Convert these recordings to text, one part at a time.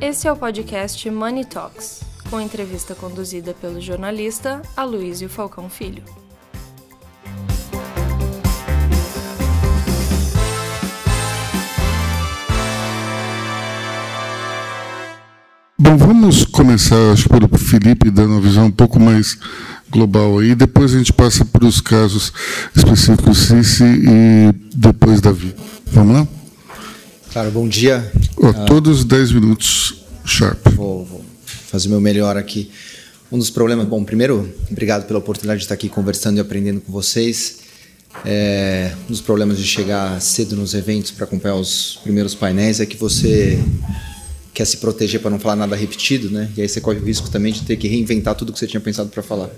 Esse é o podcast Money Talks, com entrevista conduzida pelo jornalista Aloysio Falcão Filho. Bom, vamos começar, acho, pelo Felipe, dando uma visão um pouco mais global aí, depois a gente passa para os casos específicos Cici e depois Davi. Vamos lá? Claro, bom dia. Oh, todos 10 minutos sharp. Vou, vou fazer o meu melhor aqui. Um dos problemas, bom, primeiro, obrigado pela oportunidade de estar aqui conversando e aprendendo com vocês. É, um dos problemas de chegar cedo nos eventos para acompanhar os primeiros painéis é que você quer se proteger para não falar nada repetido, né? E aí você corre o risco também de ter que reinventar tudo que você tinha pensado para falar.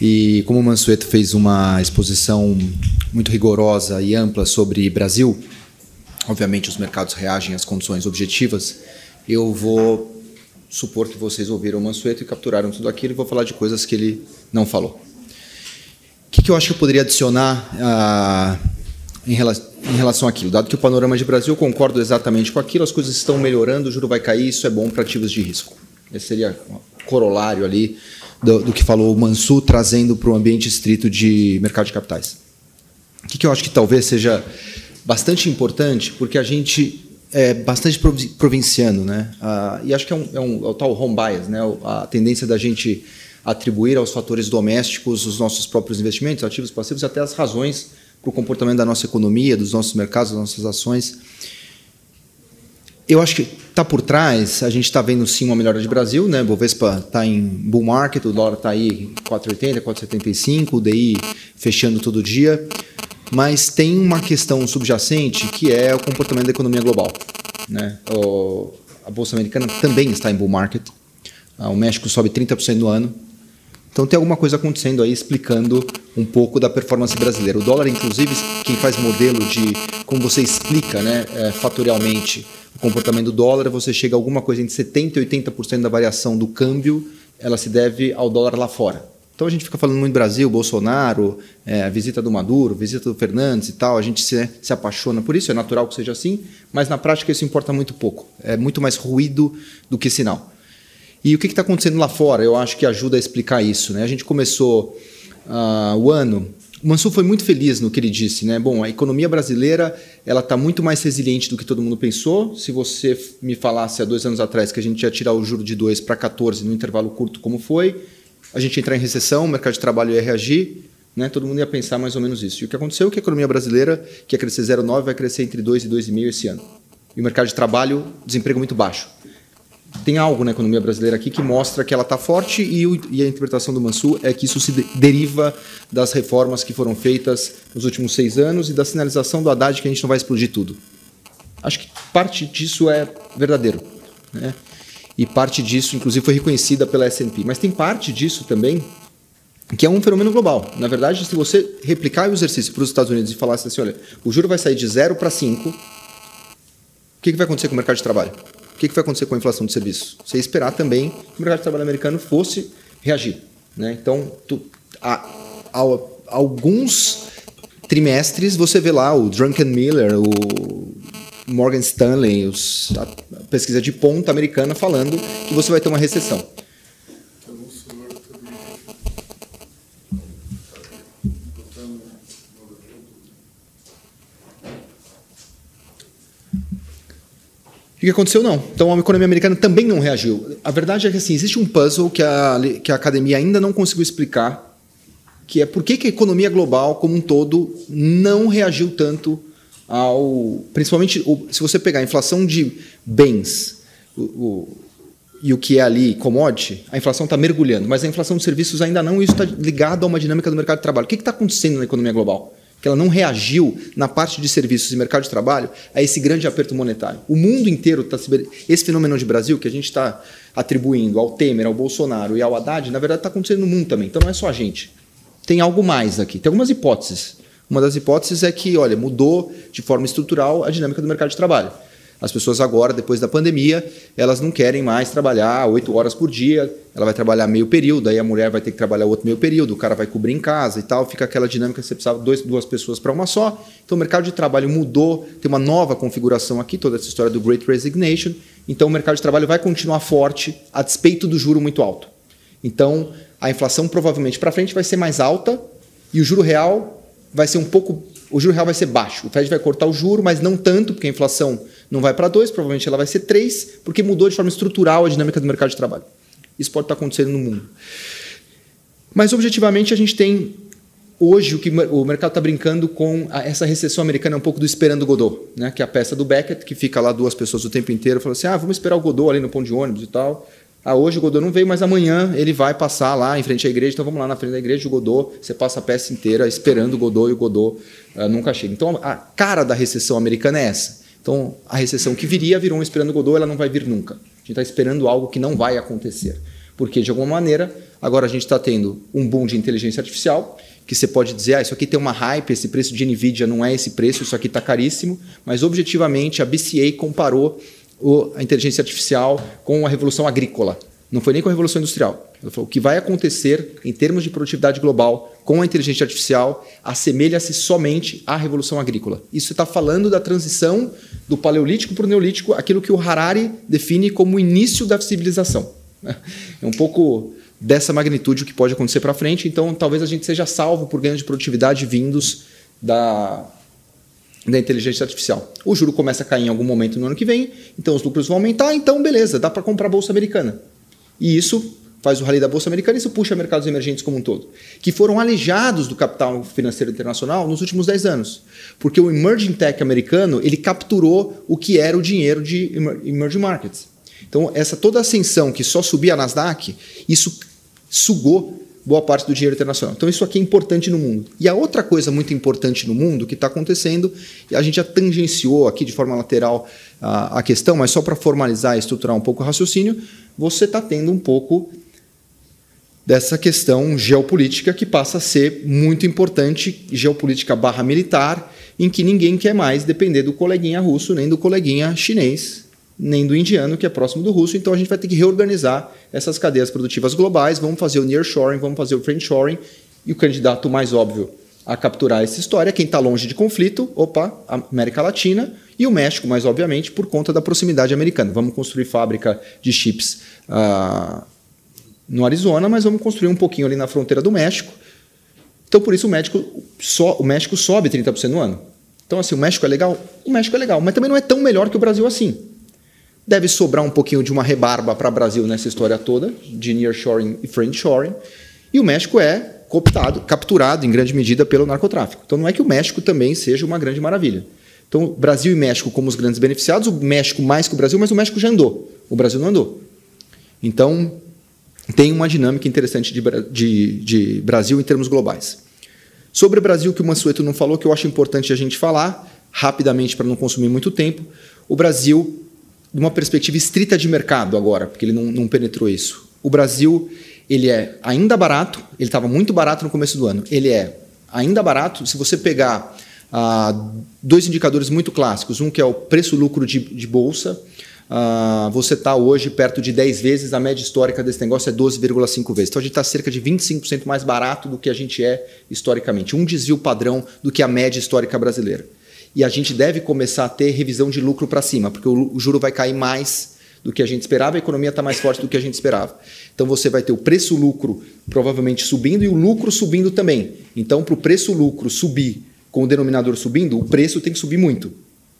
E como o Mansueto fez uma exposição muito rigorosa e ampla sobre Brasil, obviamente os mercados reagem às condições objetivas, eu vou supor que vocês ouviram o Mansueto e capturaram tudo aquilo e vou falar de coisas que ele não falou. O que, que eu acho que eu poderia adicionar ah, em relação em relação àquilo. Dado que o panorama de Brasil, concordo exatamente com aquilo, as coisas estão melhorando, o juro vai cair, isso é bom para ativos de risco. Esse seria um corolário ali do, do que falou o Mansu, trazendo para o ambiente estrito de mercado de capitais. O que, que eu acho que talvez seja bastante importante, porque a gente é bastante provinciano, né? Ah, e acho que é, um, é, um, é o tal home bias, né? A tendência da gente atribuir aos fatores domésticos os nossos próprios investimentos, ativos passivos, até as razões para o comportamento da nossa economia, dos nossos mercados, das nossas ações. Eu acho que está por trás, a gente está vendo sim uma melhora de Brasil, né? Bovespa está em bull market, o dólar está aí 4,80, 4,75, o DI fechando todo dia. Mas tem uma questão subjacente que é o comportamento da economia global. Né? O, a Bolsa Americana também está em bull market. Ah, o México sobe 30% no ano. Então tem alguma coisa acontecendo aí explicando um pouco da performance brasileira. O dólar, inclusive, quem faz modelo de como você explica né, é, fatorialmente o comportamento do dólar, você chega a alguma coisa entre 70% e 80% da variação do câmbio, ela se deve ao dólar lá fora. Então a gente fica falando muito Brasil, Bolsonaro, é, a visita do Maduro, visita do Fernandes e tal, a gente se, se apaixona por isso, é natural que seja assim, mas na prática isso importa muito pouco. É muito mais ruído do que sinal. E o que está acontecendo lá fora? Eu acho que ajuda a explicar isso. Né? A gente começou uh, o ano. O Mansur foi muito feliz no que ele disse, né? Bom, a economia brasileira ela está muito mais resiliente do que todo mundo pensou. Se você me falasse há dois anos atrás que a gente ia tirar o juro de 2 para 14 no intervalo curto, como foi, a gente entrar em recessão, o mercado de trabalho ia reagir, né? Todo mundo ia pensar mais ou menos isso. E o que aconteceu é que a economia brasileira, que ia crescer 0,9, vai crescer entre 2 e 2,5 esse ano. E o mercado de trabalho, desemprego muito baixo tem algo na economia brasileira aqui que mostra que ela está forte e, o, e, a interpretação do Mansur é que isso se de, deriva das reformas que foram feitas nos últimos seis anos e da sinalização do Haddad que a gente não vai explodir tudo. Acho que parte disso é verdadeiro. Né? E parte disso, inclusive, foi reconhecida pela S&P. Mas tem parte disso também que é um fenômeno global. Na verdade, se você replicar o exercício para os Estados Unidos e falasse assim, olha, o juro vai sair de 0 para 5, o que, que vai acontecer com o mercado de trabalho? que, que vai acontecer com a inflação de serviços? Você esperar também que o mercado de trabalho americano fosse reagir. Né? Então, tu, há, há, alguns trimestres você vê lá o Drunken Miller, o Morgan Stanley, os, a pesquisa de ponta americana falando que você vai ter uma recessão. O que aconteceu? Não. Então a economia americana também não reagiu. A verdade é que assim, existe um puzzle que a, que a academia ainda não conseguiu explicar, que é por que, que a economia global como um todo não reagiu tanto ao. Principalmente, se você pegar a inflação de bens o, o, e o que é ali commodity, a inflação está mergulhando, mas a inflação de serviços ainda não, e isso está ligado a uma dinâmica do mercado de trabalho. O que está acontecendo na economia global? que ela não reagiu na parte de serviços e mercado de trabalho a esse grande aperto monetário. O mundo inteiro está esse fenômeno de Brasil que a gente está atribuindo ao Temer, ao Bolsonaro e ao Haddad, na verdade está acontecendo no mundo também. Então não é só a gente. Tem algo mais aqui. Tem algumas hipóteses. Uma das hipóteses é que, olha, mudou de forma estrutural a dinâmica do mercado de trabalho. As pessoas agora, depois da pandemia, elas não querem mais trabalhar oito horas por dia, ela vai trabalhar meio período, aí a mulher vai ter que trabalhar outro meio período, o cara vai cobrir em casa e tal, fica aquela dinâmica, você precisava dois, duas pessoas para uma só. Então o mercado de trabalho mudou, tem uma nova configuração aqui, toda essa história do Great Resignation, Então o mercado de trabalho vai continuar forte a despeito do juro muito alto. Então a inflação provavelmente para frente vai ser mais alta e o juro real vai ser um pouco. O juro real vai ser baixo. O Fed vai cortar o juro, mas não tanto, porque a inflação não vai para 2, provavelmente ela vai ser 3, porque mudou de forma estrutural a dinâmica do mercado de trabalho. Isso pode estar acontecendo no mundo. Mas objetivamente a gente tem hoje o que o mercado está brincando com a, essa recessão americana é um pouco do esperando Godot, né? que é a peça do Beckett, que fica lá duas pessoas o tempo inteiro, falando assim, ah, vamos esperar o Godot ali no ponto de ônibus e tal. Ah, hoje o Godot não veio, mas amanhã ele vai passar lá em frente à igreja, então vamos lá na frente da igreja, o Godot, você passa a peça inteira esperando o Godot e o Godot uh, nunca chega. Então a cara da recessão americana é essa. Então a recessão que viria virou um esperando o Godot, ela não vai vir nunca. A gente está esperando algo que não vai acontecer. Porque, de alguma maneira, agora a gente está tendo um boom de inteligência artificial, que você pode dizer, ah, isso aqui tem uma hype, esse preço de NVIDIA não é esse preço, isso aqui está caríssimo, mas objetivamente a BCA comparou a inteligência artificial com a revolução agrícola. Não foi nem com a revolução industrial. Ela falou, o que vai acontecer em termos de produtividade global com a inteligência artificial assemelha-se somente à revolução agrícola. Isso está falando da transição do paleolítico para o neolítico, aquilo que o Harari define como o início da civilização. É um pouco dessa magnitude o que pode acontecer para frente, então talvez a gente seja salvo por ganhos de produtividade vindos da, da inteligência artificial. O juro começa a cair em algum momento no ano que vem, então os lucros vão aumentar, então beleza, dá para comprar a bolsa americana. E isso faz o rally da bolsa americana e isso puxa mercados emergentes como um todo, que foram alejados do capital financeiro internacional nos últimos 10 anos, porque o emerging tech americano, ele capturou o que era o dinheiro de emerging markets. Então, essa toda ascensão que só subia a Nasdaq, isso sugou boa parte do dinheiro internacional. Então, isso aqui é importante no mundo. E a outra coisa muito importante no mundo que está acontecendo, e a gente já tangenciou aqui de forma lateral a, a questão, mas só para formalizar e estruturar um pouco o raciocínio, você está tendo um pouco dessa questão geopolítica que passa a ser muito importante, geopolítica barra militar, em que ninguém quer mais depender do coleguinha russo nem do coleguinha chinês nem do indiano, que é próximo do russo. Então a gente vai ter que reorganizar essas cadeias produtivas globais. Vamos fazer o nearshoring, vamos fazer o friendshoring. E o candidato mais óbvio a capturar essa história, quem está longe de conflito, opa, América Latina e o México, mais obviamente, por conta da proximidade americana. Vamos construir fábrica de chips uh, no Arizona, mas vamos construir um pouquinho ali na fronteira do México. Então, por isso, o México, so, o México sobe 30% no ano. Então, assim, o México é legal? O México é legal, mas também não é tão melhor que o Brasil assim. Deve sobrar um pouquinho de uma rebarba para o Brasil nessa história toda, de nearshoring e friendshoring. E o México é cooptado, capturado em grande medida pelo narcotráfico. Então não é que o México também seja uma grande maravilha. Então, Brasil e México como os grandes beneficiados, o México mais que o Brasil, mas o México já andou. O Brasil não andou. Então, tem uma dinâmica interessante de, de, de Brasil em termos globais. Sobre o Brasil, que o Mansueto não falou, que eu acho importante a gente falar, rapidamente para não consumir muito tempo, o Brasil de uma perspectiva estrita de mercado agora, porque ele não, não penetrou isso. O Brasil ele é ainda barato, ele estava muito barato no começo do ano. Ele é ainda barato. Se você pegar ah, dois indicadores muito clássicos, um que é o preço-lucro de, de, bolsa, ah, você está hoje perto de 10 vezes, a média histórica desse negócio é 12,5 vezes. Então a gente está cerca de 25% mais barato do que a gente é historicamente. Um desvio padrão do que a média histórica brasileira e a gente deve começar a ter revisão de lucro para cima, porque o, juro vai cair mais do que a gente esperava, a economia está mais forte do que a gente esperava. Então você vai ter o preço-lucro provavelmente subindo e o lucro subindo também. Então, para o preço-lucro subir com o denominador subindo, o preço tem que subir muito.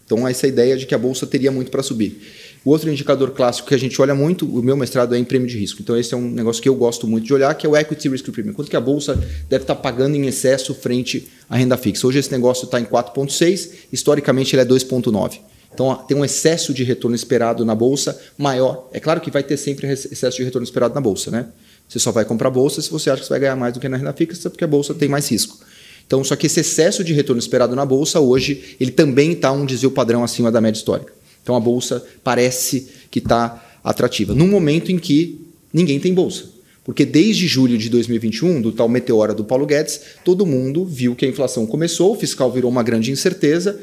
Então, essa ideia de que a bolsa teria muito para subir. O outro indicador clássico que a gente olha muito, o meu mestrado é em prêmio de risco. Então, esse é um negócio que eu gosto muito de olhar, que é o Equity Risk Premium. Quanto que a bolsa deve estar pagando em excesso frente à renda fixa. Hoje esse negócio está em 4,6, historicamente ele é 2,9. Então, tem um excesso de retorno esperado na bolsa maior. É claro que vai ter sempre excesso de retorno esperado na bolsa, né? Você só vai comprar bolsa se você acha que você vai ganhar mais do que na renda fixa, porque a bolsa tem mais risco. Então, só que esse excesso de retorno esperado na bolsa hoje, ele também está um desvio padrão acima da média histórica. Então a bolsa parece que está atrativa. Num momento em que ninguém tem bolsa. Porque desde julho de 2021, do tal meteora do Paulo Guedes, todo mundo viu que a inflação começou, o fiscal virou uma grande incerteza,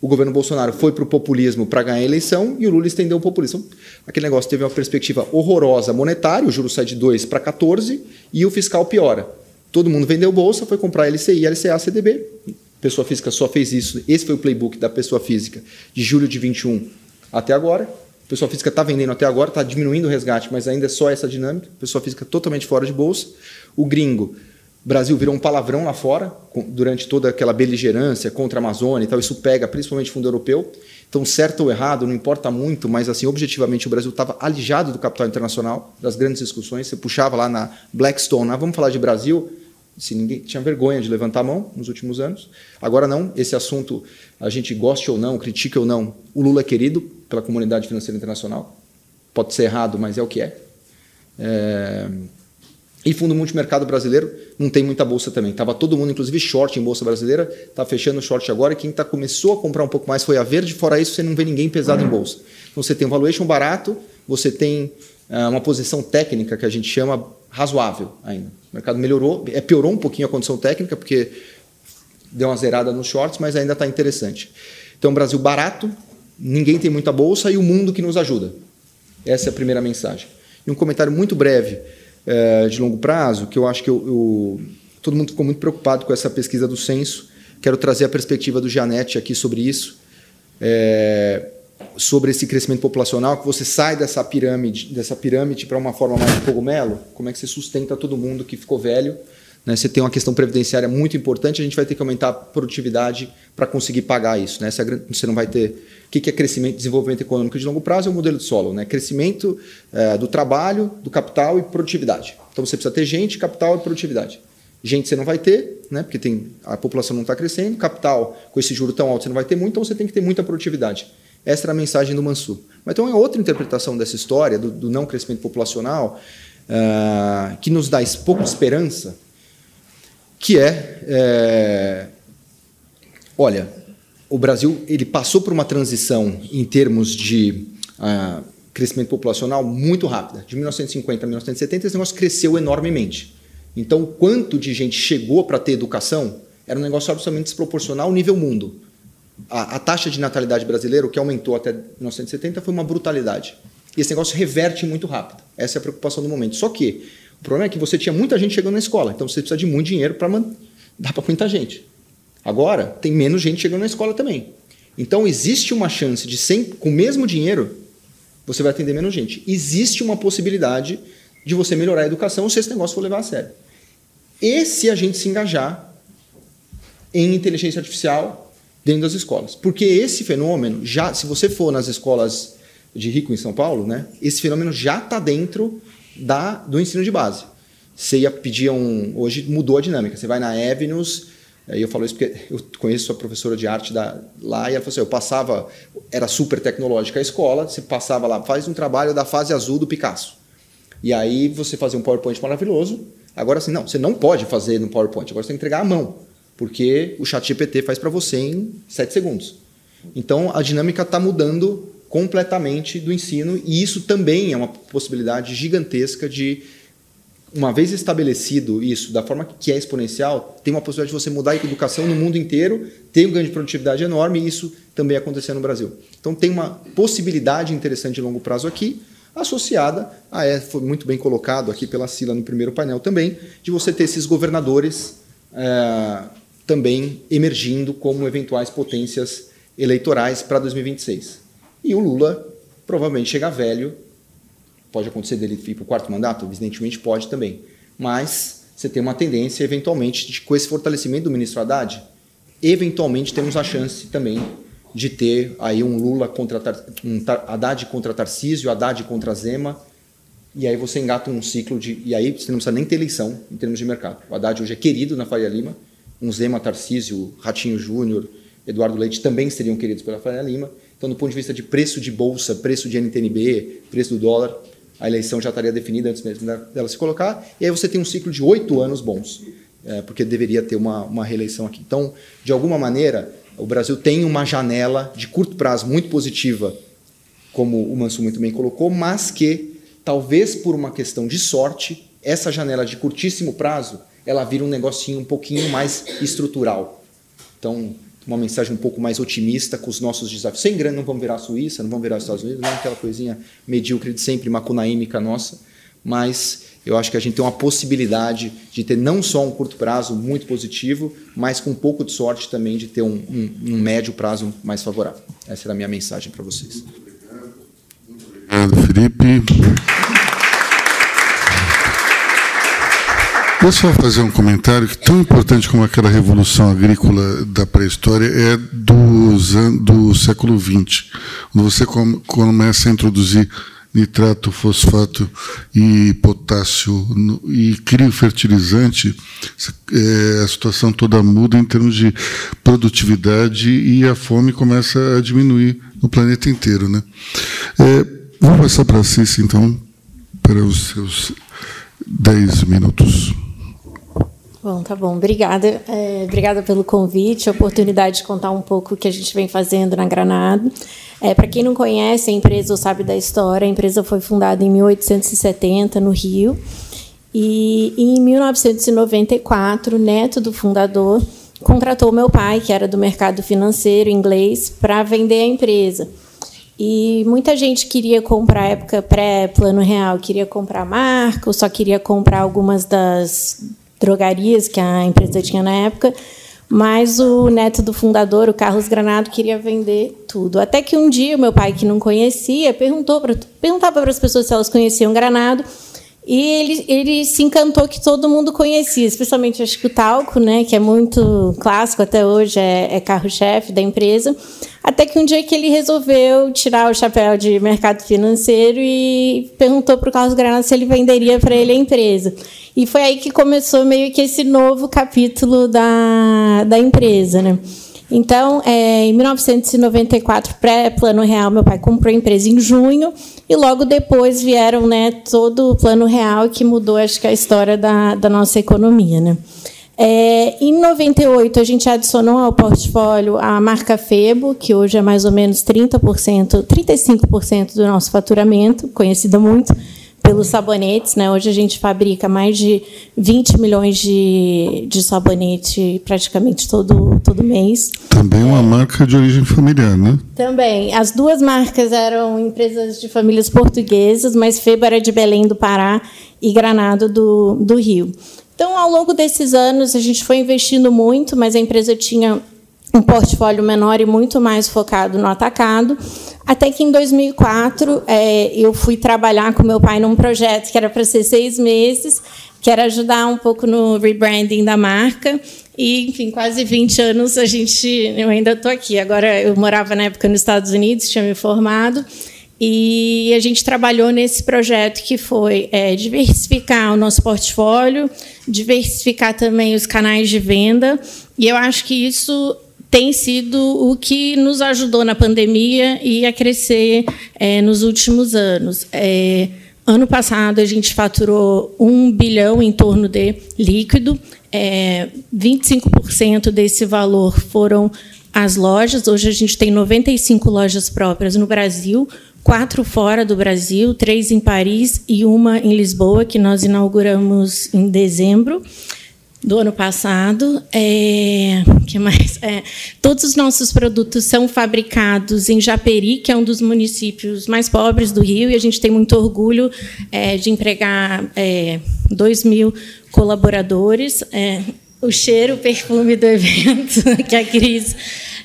o governo Bolsonaro foi para o populismo para ganhar a eleição e o Lula estendeu o populismo. Aquele negócio teve uma perspectiva horrorosa monetária, o juro sai de 2 para 14 e o fiscal piora. Todo mundo vendeu bolsa, foi comprar LCI, LCA, CDB pessoa física só fez isso. Esse foi o playbook da pessoa física de julho de 21 até agora. pessoa física está vendendo até agora, está diminuindo o resgate, mas ainda é só essa dinâmica. Pessoa física totalmente fora de bolsa. O gringo, Brasil virou um palavrão lá fora, durante toda aquela beligerância contra a Amazônia e tal. Isso pega principalmente fundo europeu. Então, certo ou errado, não importa muito, mas assim, objetivamente, o Brasil estava alijado do capital internacional, das grandes discussões. Você puxava lá na Blackstone, ah, vamos falar de Brasil, se ninguém tinha vergonha de levantar a mão nos últimos anos. Agora não, esse assunto, a gente goste ou não, critique ou não, o Lula é querido pela comunidade financeira internacional. Pode ser errado, mas é o que é. é... E fundo multimercado brasileiro não tem muita bolsa também. Tava todo mundo, inclusive short em bolsa brasileira, está fechando short agora. E quem tá, começou a comprar um pouco mais foi a Verde. Fora isso, você não vê ninguém pesado em bolsa. Então você tem um valuation barato, você tem uh, uma posição técnica que a gente chama razoável ainda. O mercado melhorou, é, piorou um pouquinho a condição técnica, porque deu uma zerada nos shorts, mas ainda está interessante. Então, Brasil barato, ninguém tem muita bolsa e o mundo que nos ajuda. Essa é a primeira mensagem. E um comentário muito breve é, de longo prazo, que eu acho que eu, eu, todo mundo ficou muito preocupado com essa pesquisa do censo. Quero trazer a perspectiva do Janete aqui sobre isso. É, sobre esse crescimento populacional, que você sai dessa pirâmide, dessa pirâmide para uma forma mais de cogumelo, como é que você sustenta todo mundo que ficou velho? Né? Você tem uma questão previdenciária muito importante, a gente vai ter que aumentar a produtividade para conseguir pagar isso. Né? Você não vai ter. O que é crescimento, desenvolvimento econômico de longo prazo? É o modelo de solo, né? Crescimento é, do trabalho, do capital e produtividade. Então você precisa ter gente, capital e produtividade. Gente você não vai ter, né? porque tem, a população não está crescendo, capital com esse juro tão alto você não vai ter muito, então você tem que ter muita produtividade. Essa era a mensagem do Mansur. Mas então é outra interpretação dessa história, do, do não crescimento populacional, uh, que nos dá pouco esperança, que é, é, olha, o Brasil ele passou por uma transição em termos de uh, crescimento populacional muito rápida. De 1950 a 1970, esse negócio cresceu enormemente. Então, o quanto de gente chegou para ter educação era um negócio absolutamente desproporcional ao nível mundo a, a, taxa de natalidade brasileira, o que aumentou até 1970, foi uma brutalidade. E esse negócio reverte muito rápido. Essa é a preocupação do momento. Só que o problema é que você tinha muita gente chegando na escola, então você precisa de muito dinheiro para dar para muita gente. Agora, tem menos gente chegando na escola também. Então, existe uma chance de, sem, com o mesmo dinheiro, você vai atender menos gente. Existe uma possibilidade de você melhorar a educação se esse negócio for levar a sério. E se a gente se engajar em inteligência artificial dentro das escolas. Porque esse fenômeno, já, se você for nas escolas de rico em São Paulo, né, esse fenômeno já está dentro da, do ensino de base. Você ia pedir um. Hoje mudou a dinâmica. Você vai na Avenues, aí eu falo isso porque eu conheço a professora de arte da, lá, e ela falou assim: eu passava, era super tecnológica a escola, você passava lá, faz um trabalho da fase azul do Picasso. E aí você fazia um PowerPoint maravilhoso. Agora assim, não, você não pode fazer no PowerPoint, agora você tem que entregar à mão porque o chat GPT faz para você em 7 segundos. Então a dinâmica está mudando completamente do ensino e isso também é uma possibilidade gigantesca de uma vez estabelecido isso da forma que é exponencial, tem uma possibilidade de você mudar a educação no mundo inteiro, ter um ganho de produtividade enorme e isso também acontecer no Brasil. Então tem uma possibilidade interessante de longo prazo aqui, associada a, é, foi muito bem colocado aqui pela Sila no primeiro painel também, de você ter esses governadores é, também emergindo como eventuais potências eleitorais para 2026. E o Lula provavelmente chega velho, pode acontecer dele ir para o quarto mandato, evidentemente pode também, mas você tem uma tendência, eventualmente, de, com esse fortalecimento do ministro Haddad, eventualmente temos a chance também de ter aí um Lula contra um Haddad contra Tarcísio, Haddad contra Zema, e aí você engata um ciclo de. E aí você não precisa nem ter eleição em termos de mercado. O Haddad hoje é querido na Faria Lima, um Zema Tarcísio, Ratinho Júnior, Eduardo Leite também seriam queridos pela Faria Lima. Então, do ponto de vista de preço de bolsa, preço de NTNB, preço do dólar, a eleição já estaria definida antes mesmo dela se colocar. E aí você tem um ciclo de oito anos bons, é, porque deveria ter uma, uma reeleição aqui. Então, de alguma maneira, o Brasil tem uma janela de curto prazo muito positiva, como o Manso muito bem colocou, mas que, talvez por uma questão de sorte, essa janela de curtíssimo prazo ela vira um negocinho um pouquinho mais estrutural. Então, uma mensagem um pouco mais otimista com os nossos desafios. Sem grana não vamos virar a Suíça, não vamos virar os Estados Unidos, não é aquela coisinha medíocre de sempre, macunaímica nossa, mas eu acho que a gente tem uma possibilidade de ter não só um curto prazo muito positivo, mas com um pouco de sorte também de ter um, um, um médio prazo mais favorável. Essa era a minha mensagem para vocês. Muito obrigado. Muito Felipe. Eu só fazer um comentário que tão importante como aquela revolução agrícola da pré-história é do, século XX, quando você começa a introduzir nitrato, fosfato e potássio e cria o fertilizante, é, a situação toda muda em termos de produtividade e a fome começa a diminuir no planeta inteiro. Né? É, vou passar para a Cici, então, para os seus dez minutos. Bom, tá bom. Obrigada. É, obrigada pelo convite, a oportunidade de contar um pouco o que a gente vem fazendo na Granada. É, Para quem não conhece a empresa ou sabe da história, a empresa foi fundada em 1870, no Rio. E em 1994, o neto do fundador contratou meu pai, que era do mercado financeiro inglês, para vender a empresa. E muita gente queria comprar, época pré-plano real, queria comprar marca, ou só queria comprar algumas das drogarias que a empresa tinha na época, mas o neto do fundador, o Carlos Granado, queria vender tudo. Até que um dia, meu pai, que não conhecia, perguntou pra, perguntava para as pessoas se elas conheciam Granado, e ele, ele se encantou que todo mundo conhecia, especialmente acho que o talco, né, que é muito clássico até hoje, é, é carro-chefe da empresa. Até que um dia que ele resolveu tirar o chapéu de mercado financeiro e perguntou para o Carlos Granado se ele venderia para ele a empresa. E foi aí que começou meio que esse novo capítulo da, da empresa, né? Então, é, em 1994, pré-Plano Real, meu pai comprou a empresa em junho e logo depois vieram né, todo o Plano Real que mudou, acho que, a história da, da nossa economia. Né? É, em 98, a gente adicionou ao portfólio a marca Febo, que hoje é mais ou menos 30%, 35% do nosso faturamento, conhecida muito pelos sabonetes. Né? Hoje a gente fabrica mais de 20 milhões de, de sabonete praticamente todo, todo mês. Também uma é. marca de origem familiar, né? Também. As duas marcas eram empresas de famílias portuguesas, mas Febo era de Belém do Pará e Granado do, do Rio. Então, ao longo desses anos, a gente foi investindo muito, mas a empresa tinha um portfólio menor e muito mais focado no atacado. Até que em 2004 é, eu fui trabalhar com meu pai num projeto que era para ser seis meses, que era ajudar um pouco no rebranding da marca. E, enfim, quase 20 anos a gente. Eu ainda estou aqui. Agora, eu morava na época nos Estados Unidos, tinha me formado. E a gente trabalhou nesse projeto que foi é, diversificar o nosso portfólio, diversificar também os canais de venda. E eu acho que isso tem sido o que nos ajudou na pandemia e a crescer é, nos últimos anos. É, ano passado, a gente faturou um bilhão em torno de líquido, é, 25% desse valor foram as lojas. Hoje a gente tem 95 lojas próprias no Brasil, quatro fora do Brasil, três em Paris e uma em Lisboa, que nós inauguramos em dezembro do ano passado. É, que mais? É, todos os nossos produtos são fabricados em Japeri, que é um dos municípios mais pobres do Rio, e a gente tem muito orgulho é, de empregar é, 2 mil colaboradores. É, o cheiro, o perfume do evento que a Cris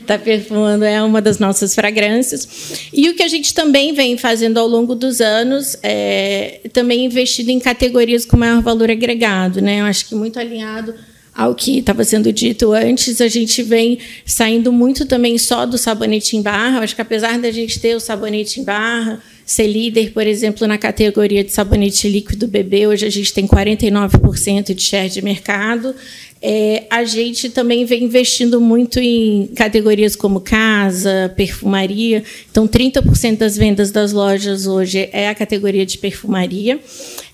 está perfumando é uma das nossas fragrâncias. E o que a gente também vem fazendo ao longo dos anos é também investido em categorias com maior valor agregado. Né? Eu acho que muito alinhado ao que estava sendo dito antes, a gente vem saindo muito também só do sabonete em barra. Eu acho que apesar da gente ter o sabonete em barra, ser líder, por exemplo, na categoria de sabonete líquido bebê, hoje a gente tem 49% de share de mercado. É, a gente também vem investindo muito em categorias como casa, perfumaria. Então, 30% das vendas das lojas hoje é a categoria de perfumaria.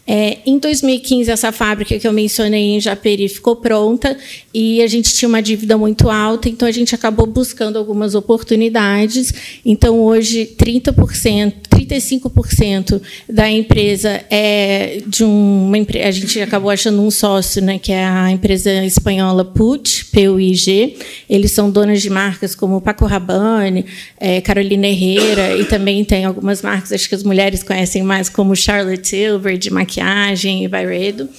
É, em 2015, essa fábrica que eu mencionei em Japeri ficou pronta e a gente tinha uma dívida muito alta, então a gente acabou buscando algumas oportunidades. Então, hoje, 30%, 35% da empresa é de uma empresa. A gente acabou achando um sócio, né, que é a empresa espanhola PUT, PUIG. Eles são donos de marcas como Paco Rabanne, é, Carolina Herrera, e também tem algumas marcas, acho que as mulheres conhecem mais, como Charlotte Tilbury, de maquiagem e Byredo.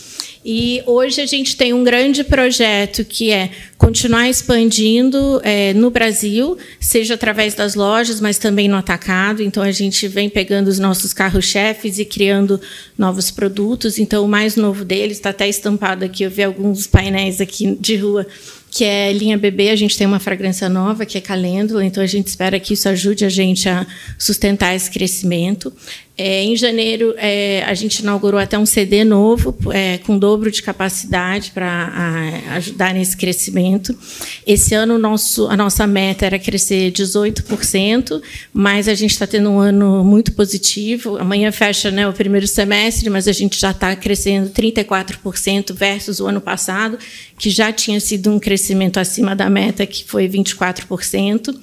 E hoje a gente tem um grande projeto que é continuar expandindo é, no Brasil, seja através das lojas, mas também no atacado. Então a gente vem pegando os nossos carros-chefes e criando novos produtos. Então o mais novo deles está até estampado aqui. Eu vi alguns painéis aqui de rua que é linha bebê, a gente tem uma fragrância nova, que é calêndula, então a gente espera que isso ajude a gente a sustentar esse crescimento. É, em janeiro, é, a gente inaugurou até um CD novo, é, com dobro de capacidade para ajudar nesse crescimento. Esse ano, nosso, a nossa meta era crescer 18%, mas a gente está tendo um ano muito positivo. Amanhã fecha né, o primeiro semestre, mas a gente já está crescendo 34% versus o ano passado, que já tinha sido um crescimento acima da meta, que foi 24%.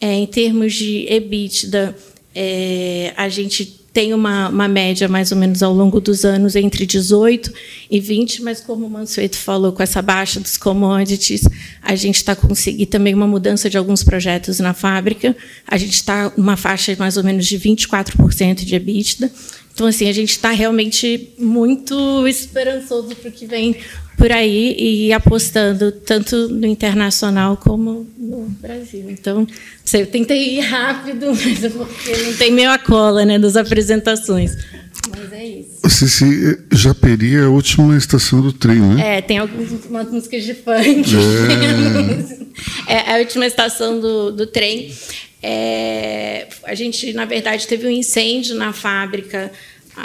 É, em termos de EBITDA, é, a gente tem uma, uma, média mais ou menos ao longo dos anos entre 18 e 20, mas como o Mansueto falou, com essa baixa dos commodities, a gente está conseguindo também uma mudança de alguns projetos na fábrica. A gente está numa faixa mais ou menos de 24% de EBITDA. Então, assim, a gente está realmente muito esperançoso para o que vem por aí e apostando tanto no internacional como no Brasil. Então, sei, eu tentei ir rápido, mas é porque não tem meio a cola né, das apresentações. Mas é isso. Cici, Japeri é a última estação do trem, né? É, tem algumas músicas de funk. É, é a última estação do, do trem. É, a gente, na verdade, teve um incêndio na fábrica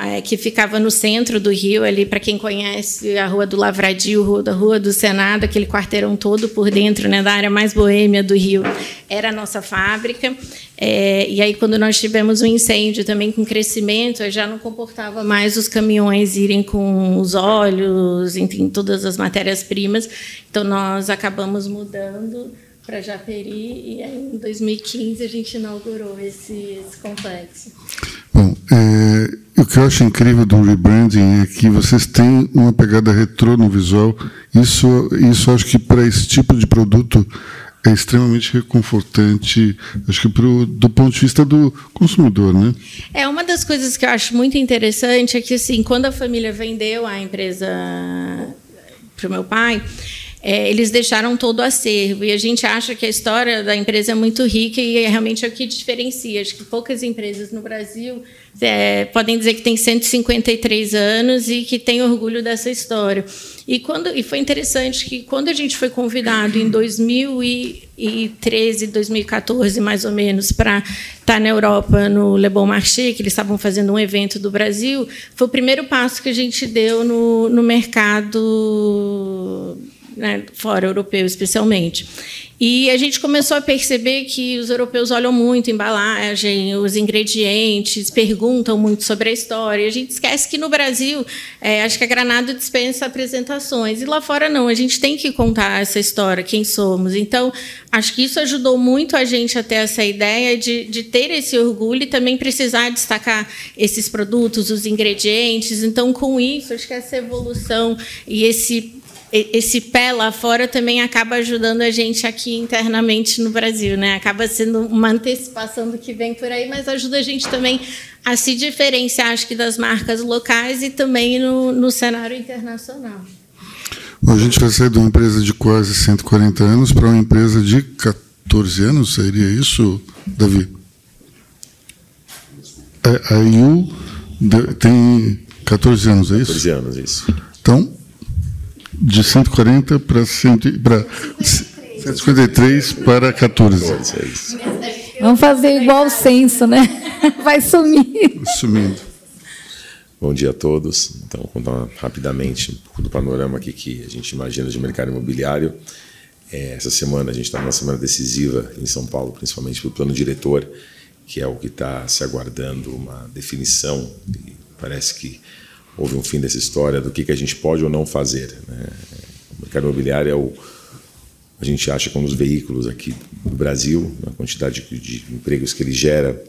é, que ficava no centro do Rio, ali, para quem conhece a Rua do Lavradio, a Rua do Senado, aquele quarteirão todo por dentro, né, da área mais boêmia do Rio, era a nossa fábrica. É, e aí, quando nós tivemos um incêndio também com crescimento, já não comportava mais os caminhões irem com os óleos, enfim, todas as matérias-primas. Então, nós acabamos mudando para Japeri e aí, em 2015 a gente inaugurou esse, esse complexo. Bom, é, o que eu acho incrível do rebranding é que vocês têm uma pegada retrô no visual. Isso, isso acho que para esse tipo de produto é extremamente reconfortante, acho que pro, do ponto de vista do consumidor, né? É uma das coisas que eu acho muito interessante é que assim, quando a família vendeu a empresa para o meu pai, é, eles deixaram todo o acervo. E a gente acha que a história da empresa é muito rica e é realmente é o que diferencia. Acho que poucas empresas no Brasil é, podem dizer que tem 153 anos e que tem orgulho dessa história. E, quando, e foi interessante que, quando a gente foi convidado em 2013, 2014, mais ou menos, para estar na Europa, no Le Bon Marché, que eles estavam fazendo um evento do Brasil, foi o primeiro passo que a gente deu no, no mercado né, fora europeu especialmente. E a gente começou a perceber que os europeus olham muito embalagem, os ingredientes, perguntam muito sobre a história. A gente esquece que no Brasil, é, acho que a Granada dispensa apresentações. E lá fora, não. A gente tem que contar essa história, quem somos. Então, acho que isso ajudou muito a gente a ter essa ideia de, de ter esse orgulho e também precisar destacar esses produtos, os ingredientes. Então, com isso, acho que essa evolução e esse esse pé lá fora também acaba ajudando a gente aqui internamente no Brasil, né? Acaba sendo uma antecipação do que vem por aí, mas ajuda a gente também a se diferenciar, acho que, das marcas locais e também no, no cenário internacional. Bom, a gente vai sair de uma empresa de quase 140 anos para uma empresa de 14 anos, seria isso, Davi? É, a IU tem 14 anos, é isso? 14 anos, isso. Então, de 140 para 153 para 14. Vamos fazer igual o censo, né? Vai sumir. Sumindo. Bom dia a todos. Então, vou contar rapidamente um pouco do panorama aqui que a gente imagina de mercado imobiliário. É, essa semana a gente está numa semana decisiva em São Paulo, principalmente para o plano diretor, que é o que está se aguardando uma definição. E parece que houve um fim dessa história do que, que a gente pode ou não fazer. Né? O mercado imobiliário é o, a gente acha que é dos veículos aqui do Brasil, a quantidade de, empregos que ele gera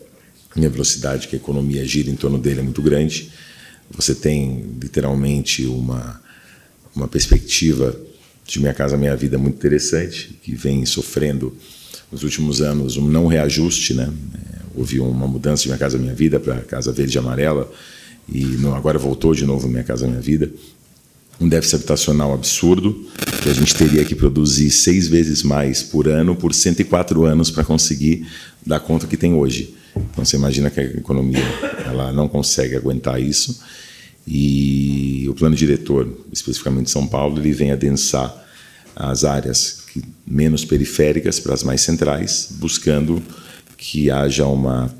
a velocidade que a economia gira em torno dele é muito grande. Você tem literalmente uma, uma perspectiva de Minha Casa Minha Vida muito interessante, que vem sofrendo nos últimos anos um não reajuste. Né? É, houve uma mudança de Minha Casa Minha Vida para Casa Verde e Amarela, e não, agora voltou de novo Minha Casa Minha Vida. um déficit habitacional absurdo, que a gente teria que produzir seis vezes mais por ano por 104 anos para conseguir dar conta que tem hoje. Então você imagina que a economia ela não consegue aguentar isso e o plano diretor, especificamente de São Paulo, ele vem adensar as áreas menos periféricas para as mais centrais, buscando que haja uma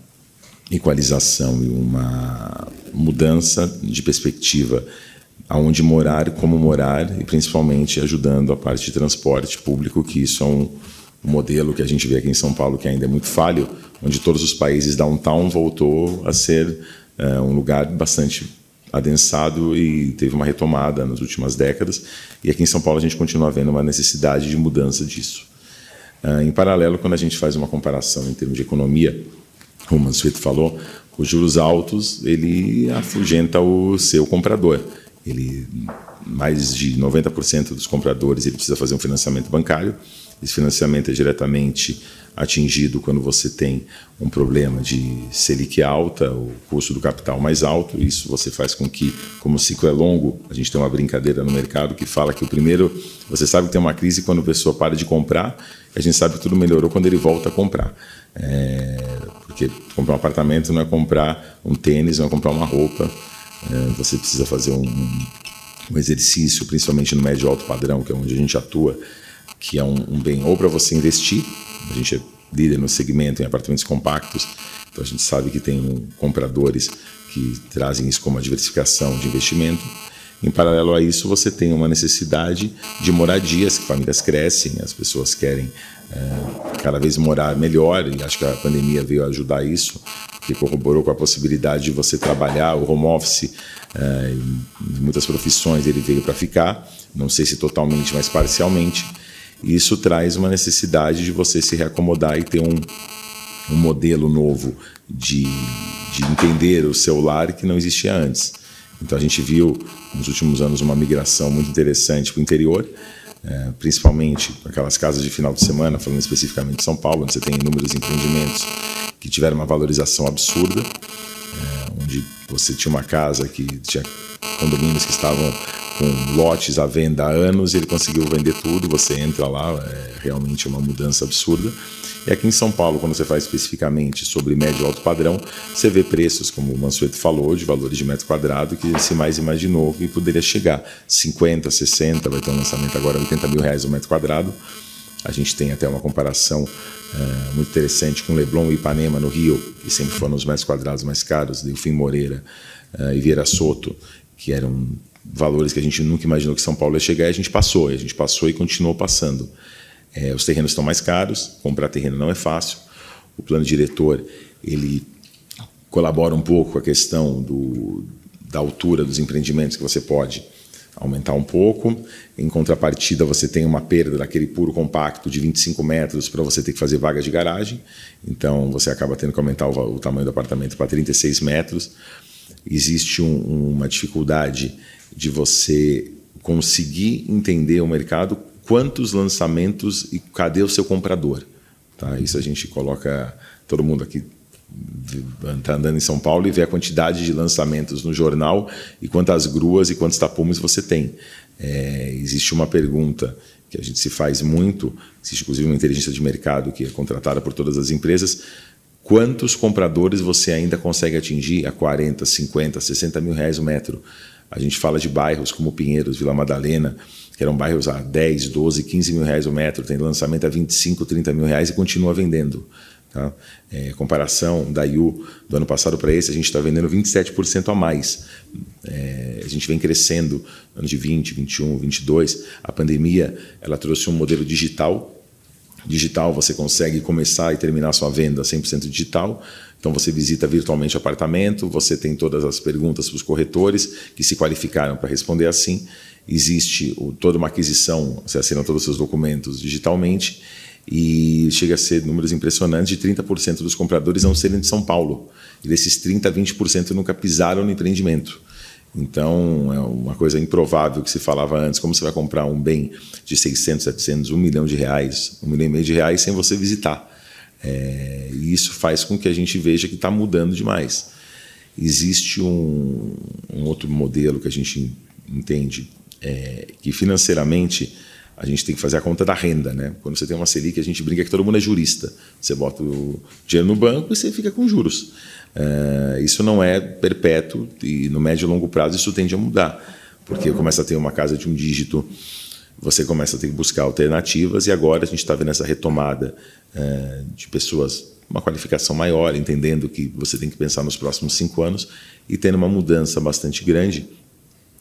equalização e uma mudança de perspectiva aonde morar, como morar e principalmente ajudando a parte de transporte público, que isso é um, um modelo que a gente vê aqui em São Paulo que ainda é muito falho, onde todos os países downtown voltou a ser é, um lugar bastante adensado e teve uma retomada nas últimas décadas. E aqui em São Paulo a gente continua vendo uma necessidade de mudança disso. É, em paralelo, quando a gente faz uma comparação em termos de economia, o Mansueto falou, os juros altos ele afugenta o seu comprador. Ele mais de 90% dos compradores ele precisa fazer um financiamento bancário. Esse financiamento é diretamente atingido quando você tem um problema de Selic alta, o custo do capital mais alto. Isso você faz com que, como o ciclo é longo, a gente tem uma brincadeira no mercado que fala que o primeiro, você sabe que tem uma crise quando a pessoa para de comprar, a gente sabe que tudo melhorou quando ele volta a comprar. É, porque comprar um apartamento não é comprar um tênis, não é comprar uma roupa. É, você precisa fazer um, um exercício, principalmente no médio alto padrão, que é onde a gente atua, que é um, um bem ou para você investir, a gente é líder no segmento em apartamentos compactos, então a gente sabe que tem compradores que trazem isso como uma diversificação de investimento. Em paralelo a isso, você tem uma necessidade de moradias, que famílias crescem, as pessoas querem é, cada vez morar melhor, e acho que a pandemia veio ajudar isso, que corroborou com a possibilidade de você trabalhar, o home office, é, em muitas profissões ele veio para ficar, não sei se totalmente, mas parcialmente. Isso traz uma necessidade de você se reacomodar e ter um, um modelo novo de, de entender o celular que não existia antes. Então a gente viu nos últimos anos uma migração muito interessante para o interior, é, principalmente aquelas casas de final de semana, falando especificamente de São Paulo, onde você tem inúmeros empreendimentos que tiveram uma valorização absurda, é, onde você tinha uma casa que tinha condomínios que estavam com lotes à venda há anos e ele conseguiu vender tudo. Você entra lá, é realmente uma mudança absurda. E aqui em São Paulo, quando você faz especificamente sobre médio alto padrão, você vê preços, como o Mansueto falou, de valores de metro quadrado que se mais imaginou que poderia chegar 50, 60, vai ter um lançamento agora 80 mil reais o metro quadrado. A gente tem até uma comparação é, muito interessante com Leblon e Ipanema no Rio, que sempre foram os metros quadrados mais caros, Delfim Moreira uh, e Vieira Soto, que eram valores que a gente nunca imaginou que São Paulo ia chegar e a gente passou, e a gente passou e continuou passando. É, os terrenos estão mais caros, comprar terreno não é fácil. O plano diretor ele colabora um pouco com a questão do, da altura dos empreendimentos que você pode aumentar um pouco. Em contrapartida, você tem uma perda daquele puro compacto de 25 metros para você ter que fazer vaga de garagem. Então, você acaba tendo que aumentar o, o tamanho do apartamento para 36 metros. Existe um, uma dificuldade de você conseguir entender o mercado, quantos lançamentos e cadê o seu comprador. Tá? Isso a gente coloca todo mundo aqui está andando em São Paulo e vê a quantidade de lançamentos no jornal e quantas gruas e quantos tapumes você tem. É, existe uma pergunta que a gente se faz muito, existe inclusive uma inteligência de mercado que é contratada por todas as empresas. Quantos compradores você ainda consegue atingir a 40, 50, 60 mil reais o metro? A gente fala de bairros como Pinheiros, Vila Madalena, que eram bairros a 10, 12, 15 mil reais o metro, tem lançamento a 25, 30 mil reais e continua vendendo. Tá? É, comparação da IU do ano passado para esse, a gente está vendendo 27% a mais. É, a gente vem crescendo, ano de 20, 21, 22. A pandemia ela trouxe um modelo digital. Digital, você consegue começar e terminar sua venda 100% digital. Então você visita virtualmente o apartamento, você tem todas as perguntas para os corretores que se qualificaram para responder assim. Existe toda uma aquisição, você assina todos os seus documentos digitalmente e chega a ser números impressionantes de 30% dos compradores não serem de São Paulo. E desses 30 a 20% nunca pisaram no empreendimento. Então, é uma coisa improvável que se falava antes. Como você vai comprar um bem de 600, 700, 1 milhão de reais, 1 milhão e meio de reais sem você visitar? É, e isso faz com que a gente veja que está mudando demais. Existe um, um, outro modelo que a gente entende é, que financeiramente a gente tem que fazer a conta da renda, né? Quando você tem uma Selic, a gente brinca que todo mundo é jurista. Você bota o dinheiro no banco e você fica com juros. É, isso não é perpétuo e no médio e longo prazo isso tende a mudar, porque começa a ter uma casa de um dígito, você começa a ter que buscar alternativas e agora a gente está vendo essa retomada é, de pessoas uma qualificação maior, entendendo que você tem que pensar nos próximos cinco anos e tendo uma mudança bastante grande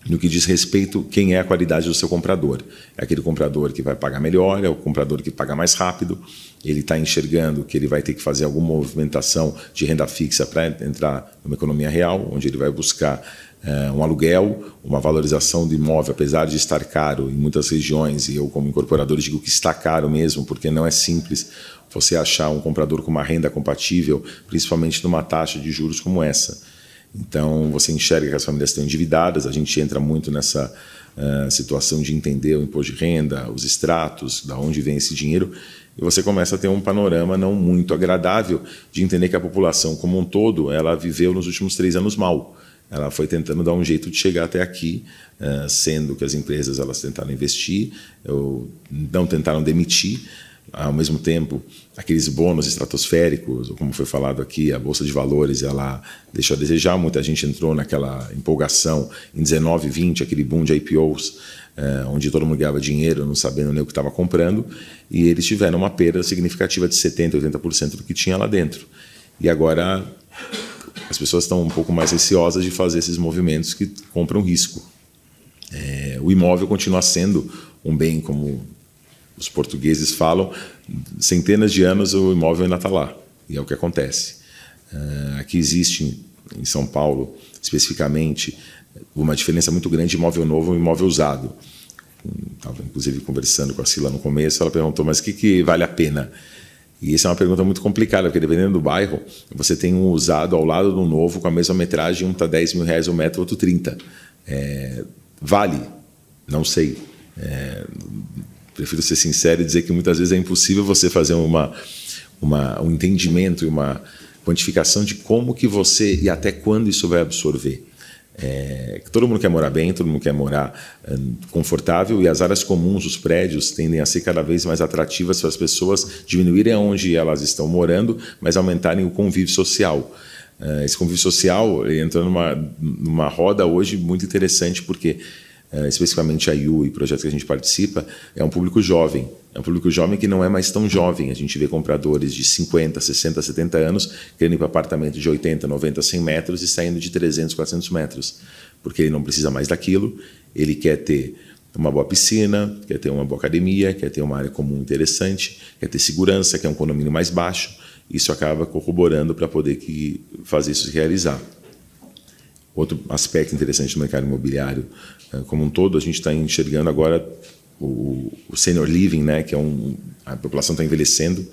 no que diz respeito quem é a qualidade do seu comprador. É aquele comprador que vai pagar melhor, é o comprador que paga mais rápido, ele está enxergando que ele vai ter que fazer alguma movimentação de renda fixa para entrar numa economia real, onde ele vai buscar é, um aluguel, uma valorização do imóvel, apesar de estar caro em muitas regiões, e eu como incorporador digo que está caro mesmo, porque não é simples você achar um comprador com uma renda compatível, principalmente numa taxa de juros como essa. Então, você enxerga que as famílias estão endividadas, a gente entra muito nessa uh, situação de entender o imposto de renda, os extratos, da onde vem esse dinheiro, e você começa a ter um panorama não muito agradável de entender que a população como um todo, ela viveu nos últimos três anos mal. Ela foi tentando dar um jeito de chegar até aqui, uh, sendo que as empresas elas tentaram investir, ou não tentaram demitir, ao mesmo tempo, aqueles bônus estratosféricos, ou como foi falado aqui, a bolsa de valores, ela deixou a desejar. Muita gente entrou naquela empolgação em 19, 20, aquele boom de IPOs, eh, onde todo mundo ganhava dinheiro, não sabendo nem o que estava comprando, e eles tiveram uma perda significativa de 70, 80% do que tinha lá dentro. E agora as pessoas estão um pouco mais receosas de fazer esses movimentos que compram risco. É, o imóvel continua sendo um bem como os portugueses falam, centenas de anos o imóvel ainda está lá. E é o que acontece. Uh, aqui existe, em São Paulo, especificamente, uma diferença muito grande de imóvel novo e imóvel usado. Estava, inclusive, conversando com a Sila no começo, ela perguntou, mas o que, que vale a pena? E essa é uma pergunta muito complicada, porque dependendo do bairro, você tem um usado ao lado do novo com a mesma metragem, um está 10 mil reais o um metro, outro 30. É, vale? Não sei. É, prefiro ser sincero e dizer que muitas vezes é impossível você fazer uma, uma, um entendimento e uma quantificação de como que você e até quando isso vai absorver. É, todo mundo quer morar bem, todo mundo quer morar é, confortável e as áreas comuns, os prédios, tendem a ser cada vez mais atrativas para as pessoas diminuírem onde elas estão morando, mas aumentarem o convívio social. É, esse convívio social entra numa, numa roda hoje muito interessante, porque é, especificamente a IU e projetos que a gente participa, é um público jovem. É um público jovem que não é mais tão jovem. A gente vê compradores de 50, 60, 70 anos querendo ir para apartamento de 80, 90, 100 metros e saindo de 300, 400 metros. Porque ele não precisa mais daquilo, ele quer ter uma boa piscina, quer ter uma boa academia, quer ter uma área comum interessante, quer ter segurança, quer um condomínio mais baixo. Isso acaba corroborando para poder que, fazer isso se realizar. Outro aspecto interessante do mercado imobiliário como um todo, a gente está enxergando agora o, o senior living, né, que é um a população está envelhecendo,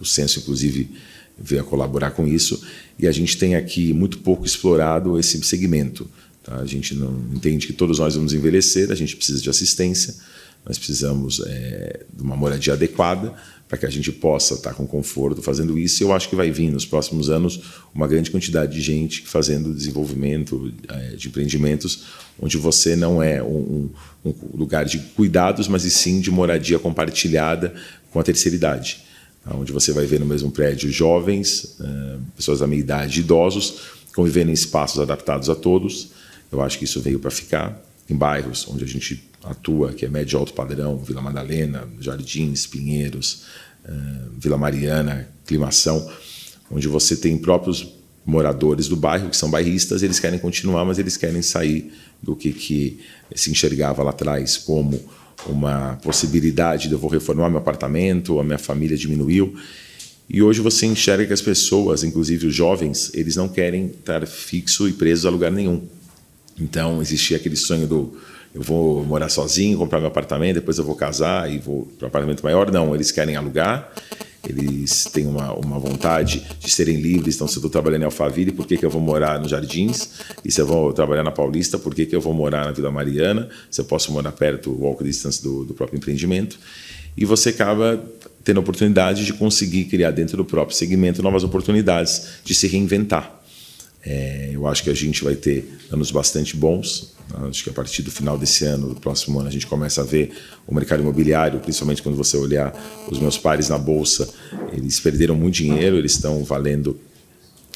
o censo inclusive veio a colaborar com isso, e a gente tem aqui muito pouco explorado esse segmento. Tá? A gente não entende que todos nós vamos envelhecer, a gente precisa de assistência, nós precisamos é, de uma moradia adequada para que a gente possa estar com conforto fazendo isso. Eu acho que vai vir nos próximos anos uma grande quantidade de gente fazendo desenvolvimento é, de empreendimentos onde você não é um, um, lugar de cuidados, mas e sim de moradia compartilhada com a terceira idade. Onde você vai ver no mesmo prédio jovens, é, pessoas da meia idade, idosos, convivendo em espaços adaptados a todos. Eu acho que isso veio para ficar em bairros onde a gente atua, que é médio alto padrão, Vila Madalena, Jardins, Pinheiros, uh, Vila Mariana, Climação, onde você tem próprios moradores do bairro que são bairristas, eles querem continuar, mas eles querem sair do que, que se enxergava lá atrás como uma possibilidade de eu vou reformar meu apartamento, a minha família diminuiu. E hoje você enxerga que as pessoas, inclusive os jovens, eles não querem estar fixo e presos a lugar nenhum. Então existia aquele sonho do eu vou morar sozinho, comprar meu apartamento, depois eu vou casar e vou para um apartamento maior. Não, eles querem alugar, eles têm uma, uma vontade de serem livres. Então, se eu estou trabalhando em Alphaville, por que, que eu vou morar nos Jardins? E se eu vou trabalhar na Paulista, por que, que eu vou morar na Vila Mariana? Se eu posso morar perto, walk distance do, do próprio empreendimento. E você acaba tendo a oportunidade de conseguir criar dentro do próprio segmento novas oportunidades de se reinventar. É, eu acho que a gente vai ter anos bastante bons Acho que a partir do final desse ano, do próximo ano, a gente começa a ver o mercado imobiliário, principalmente quando você olhar os meus pares na bolsa, eles perderam muito dinheiro, eles estão valendo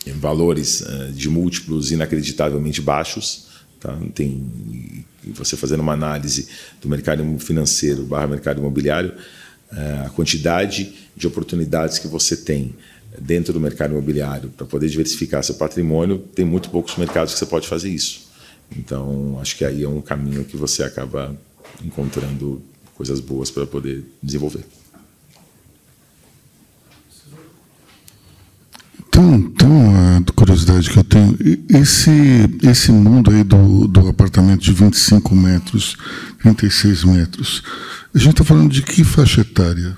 em valores uh, de múltiplos inacreditavelmente baixos. Tá? Tem você fazendo uma análise do mercado financeiro barra mercado imobiliário, uh, a quantidade de oportunidades que você tem dentro do mercado imobiliário para poder diversificar seu patrimônio, tem muito poucos mercados que você pode fazer isso. Então, acho que aí é um caminho que você acaba encontrando coisas boas para poder desenvolver. Então, então a curiosidade que eu tenho, esse, esse mundo aí do, do apartamento de 25 metros, 36 metros, a gente está falando de que faixa etária?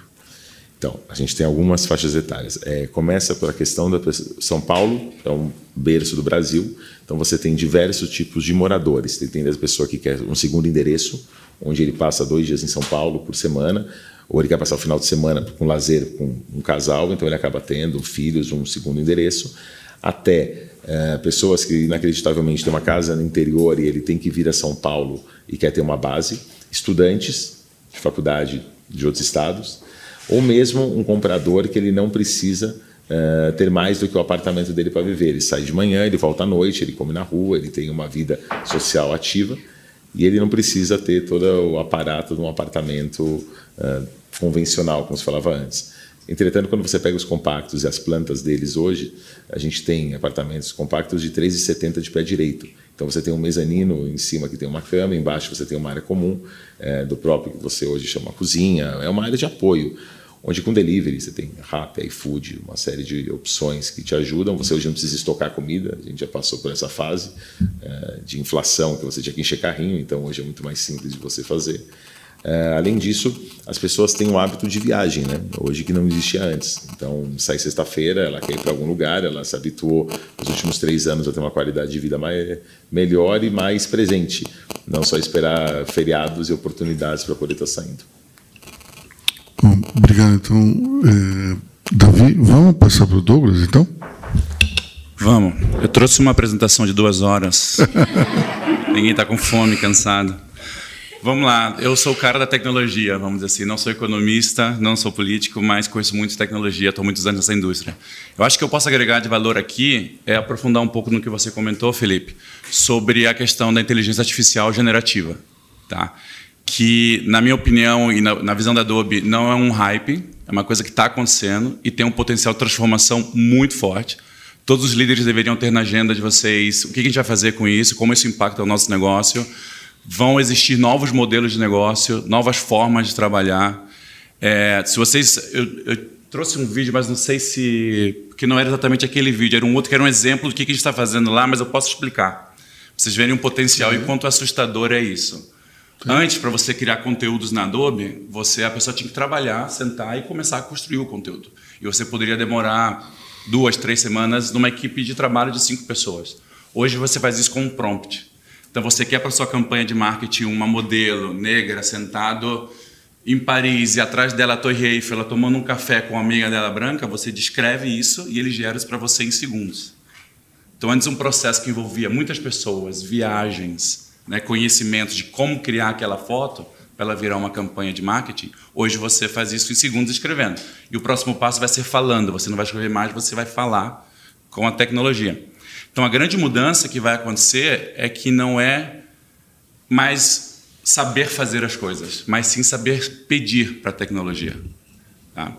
Então, a gente tem algumas faixas etárias. É, começa pela questão da São Paulo, é um berço do Brasil, então você tem diversos tipos de moradores. Tem, tem a pessoa que quer um segundo endereço, onde ele passa dois dias em São Paulo por semana, ou ele quer passar o final de semana com lazer com um casal, então ele acaba tendo filhos, um segundo endereço, até é, pessoas que inacreditavelmente têm uma casa no interior e ele tem que vir a São Paulo e quer ter uma base, estudantes de faculdade de outros estados, ou mesmo um comprador que ele não precisa uh, ter mais do que o apartamento dele para viver. Ele sai de manhã, ele volta à noite, ele come na rua, ele tem uma vida social ativa e ele não precisa ter todo o aparato de um apartamento uh, convencional, como se falava antes. Entretanto, quando você pega os compactos e as plantas deles hoje, a gente tem apartamentos compactos de 3,70 de pé direito. Então você tem um mezanino em cima que tem uma cama, embaixo você tem uma área comum é, do próprio que você hoje chama cozinha. É uma área de apoio onde com delivery você tem Rappi, iFood, uma série de opções que te ajudam. Você hoje não precisa estocar comida, a gente já passou por essa fase é, de inflação que você tinha que encher carrinho, então hoje é muito mais simples de você fazer. É, além disso, as pessoas têm o hábito de viagem, né? Hoje que não existia antes. Então, sai sexta-feira, ela quer ir para algum lugar, ela se habituou nos últimos três anos a ter uma qualidade de vida mais, melhor e mais presente. Não só esperar feriados e oportunidades para poder estar tá saindo. Bom, obrigado. Então, é, Davi, vamos passar para o Douglas, então? Vamos. Eu trouxe uma apresentação de duas horas. Ninguém está com fome, cansado. Vamos lá. Eu sou o cara da tecnologia, vamos dizer assim. Não sou economista, não sou político, mas conheço muito tecnologia. Estou muitos anos nessa indústria. Eu acho que eu posso agregar de valor aqui é aprofundar um pouco no que você comentou, Felipe, sobre a questão da inteligência artificial generativa, tá? Que, na minha opinião e na, na visão da Adobe, não é um hype, é uma coisa que está acontecendo e tem um potencial de transformação muito forte. Todos os líderes deveriam ter na agenda de vocês o que a gente vai fazer com isso, como isso impacta o nosso negócio. Vão existir novos modelos de negócio, novas formas de trabalhar. É, se vocês, eu, eu, trouxe um vídeo, mas não sei se que não era exatamente aquele vídeo, era um outro que era um exemplo do que a gente está fazendo lá, mas eu posso explicar. Pra vocês verem o potencial e quanto assustador é isso. Antes, para você criar conteúdos na Adobe, você a pessoa tinha que trabalhar, sentar e começar a construir o conteúdo. E você poderia demorar duas, três semanas numa equipe de trabalho de cinco pessoas. Hoje você faz isso com um prompt. Então você quer para sua campanha de marketing uma modelo negra sentado em Paris e atrás dela a Torre Eiffel, ela tomando um café com uma amiga dela branca, você descreve isso e ele gera isso para você em segundos. Então antes um processo que envolvia muitas pessoas, viagens, né, conhecimento de como criar aquela foto para ela virar uma campanha de marketing, hoje você faz isso em segundos escrevendo. E o próximo passo vai ser falando, você não vai escrever mais, você vai falar com a tecnologia. Então a grande mudança que vai acontecer é que não é mais saber fazer as coisas, mas sim saber pedir para a tecnologia. Tá?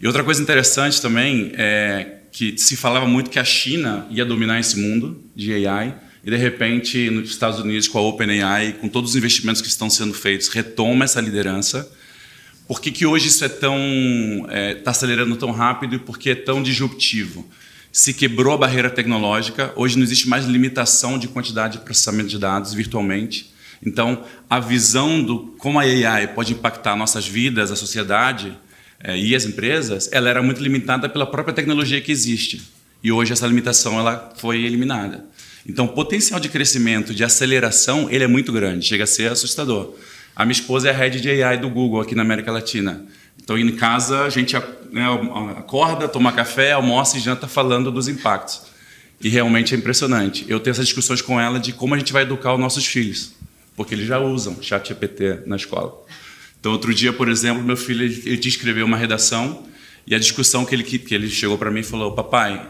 E outra coisa interessante também é que se falava muito que a China ia dominar esse mundo de AI, e de repente nos Estados Unidos com a OpenAI, com todos os investimentos que estão sendo feitos, retoma essa liderança. Por que, que hoje isso é tão está é, tá acelerando tão rápido e por que é tão disruptivo? Se quebrou a barreira tecnológica, hoje não existe mais limitação de quantidade de processamento de dados virtualmente. Então, a visão do como a AI pode impactar nossas vidas, a sociedade é, e as empresas, ela era muito limitada pela própria tecnologia que existe. E hoje essa limitação ela foi eliminada. Então, o potencial de crescimento, de aceleração, ele é muito grande, chega a ser assustador. A minha esposa é head de AI do Google aqui na América Latina. Então, em casa, a gente né, acorda, toma café, almoça e janta falando dos impactos. E realmente é impressionante. Eu tenho essas discussões com ela de como a gente vai educar os nossos filhos, porque eles já usam chat GPT na escola. Então, outro dia, por exemplo, meu filho ele, escreveu uma redação e a discussão que ele, que ele chegou para mim e falou: Papai,